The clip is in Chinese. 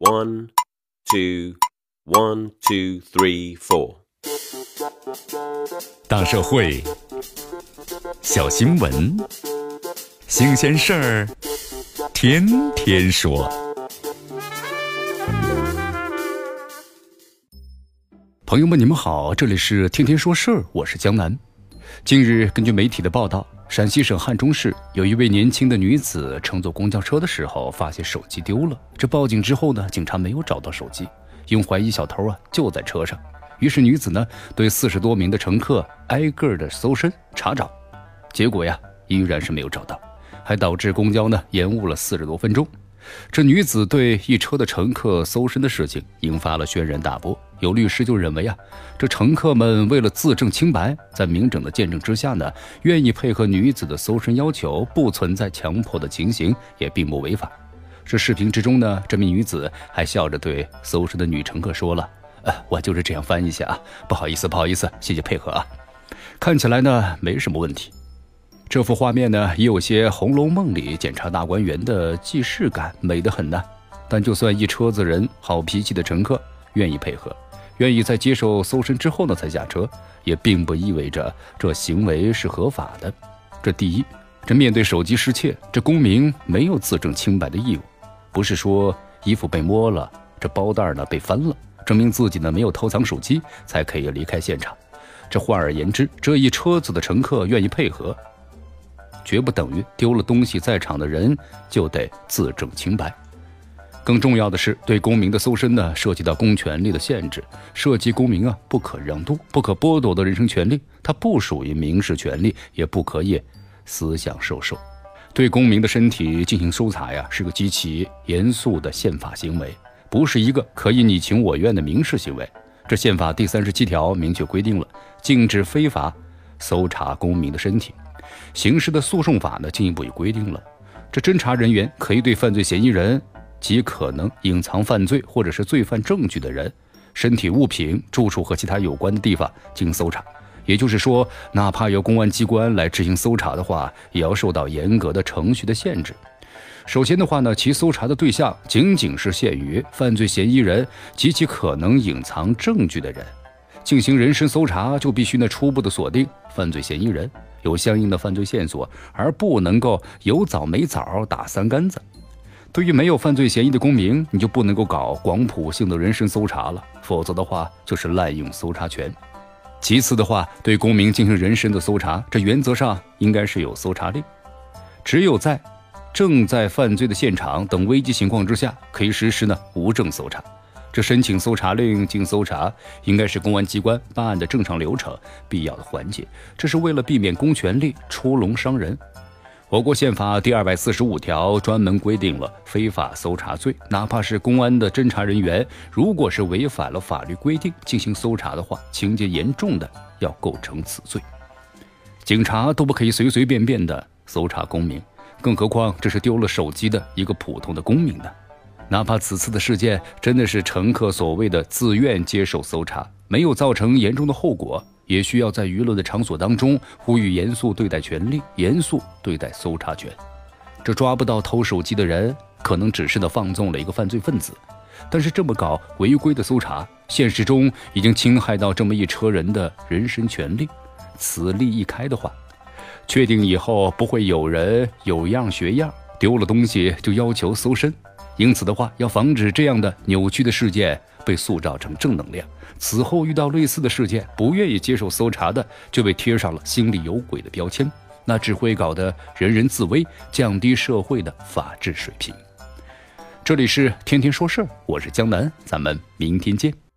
One, two, one, two, three, four。大社会，小新闻，新鲜事儿，天天说。朋友们，你们好，这里是天天说事儿，我是江南。近日，根据媒体的报道。陕西省汉中市有一位年轻的女子乘坐公交车的时候，发现手机丢了。这报警之后呢，警察没有找到手机，因怀疑小偷啊就在车上。于是女子呢对四十多名的乘客挨个的搜身查找，结果呀依然是没有找到，还导致公交呢延误了四十多分钟。这女子对一车的乘客搜身的事情引发了轩然大波。有律师就认为啊，这乘客们为了自证清白，在明整的见证之下呢，愿意配合女子的搜身要求，不存在强迫的情形，也并不违法。这视频之中呢，这名女子还笑着对搜身的女乘客说了：“呃，我就是这样翻一下啊，不好意思，不好意思，谢谢配合啊。”看起来呢没什么问题。这幅画面呢，也有些《红楼梦》里检察大观园的既视感，美得很呢。但就算一车子人好脾气的乘客愿意配合。愿意在接受搜身之后呢才下车，也并不意味着这行为是合法的。这第一，这面对手机失窃，这公民没有自证清白的义务。不是说衣服被摸了，这包袋呢被翻了，证明自己呢没有偷藏手机才可以离开现场。这换而言之，这一车子的乘客愿意配合，绝不等于丢了东西在场的人就得自证清白。更重要的是，对公民的搜身呢，涉及到公权力的限制，涉及公民啊不可让渡、不可剥夺的人身权利，它不属于民事权利，也不可以思想受受。对公民的身体进行搜查呀，是个极其严肃的宪法行为，不是一个可以你情我愿的民事行为。这宪法第三十七条明确规定了，禁止非法搜查公民的身体。刑事的诉讼法呢，进一步也规定了，这侦查人员可以对犯罪嫌疑人。及可能隐藏犯罪或者是罪犯证据的人，身体、物品、住处和其他有关的地方进行搜查。也就是说，哪怕由公安机关来执行搜查的话，也要受到严格的程序的限制。首先的话呢，其搜查的对象仅仅是限于犯罪嫌疑人及其可能隐藏证据的人。进行人身搜查，就必须呢初步的锁定犯罪嫌疑人，有相应的犯罪线索，而不能够有枣没枣打三竿子。对于没有犯罪嫌疑的公民，你就不能够搞广谱性的人身搜查了，否则的话就是滥用搜查权。其次的话，对公民进行人身的搜查，这原则上应该是有搜查令，只有在正在犯罪的现场等危急情况之下，可以实施呢无证搜查。这申请搜查令进搜查，应该是公安机关办案的正常流程、必要的环节，这是为了避免公权力出笼伤人。我国宪法第二百四十五条专门规定了非法搜查罪，哪怕是公安的侦查人员，如果是违反了法律规定进行搜查的话，情节严重的要构成此罪。警察都不可以随随便便的搜查公民，更何况这是丢了手机的一个普通的公民呢？哪怕此次的事件真的是乘客所谓的自愿接受搜查，没有造成严重的后果。也需要在舆论的场所当中呼吁严肃对待权利，严肃对待搜查权。这抓不到偷手机的人，可能只是的放纵了一个犯罪分子。但是这么搞违规的搜查，现实中已经侵害到这么一车人的人身权利。此例一开的话，确定以后不会有人有样学样，丢了东西就要求搜身。因此的话，要防止这样的扭曲的事件被塑造成正能量。此后遇到类似的事件，不愿意接受搜查的，就被贴上了心里有鬼的标签，那只会搞得人人自危，降低社会的法治水平。这里是天天说事儿，我是江南，咱们明天见。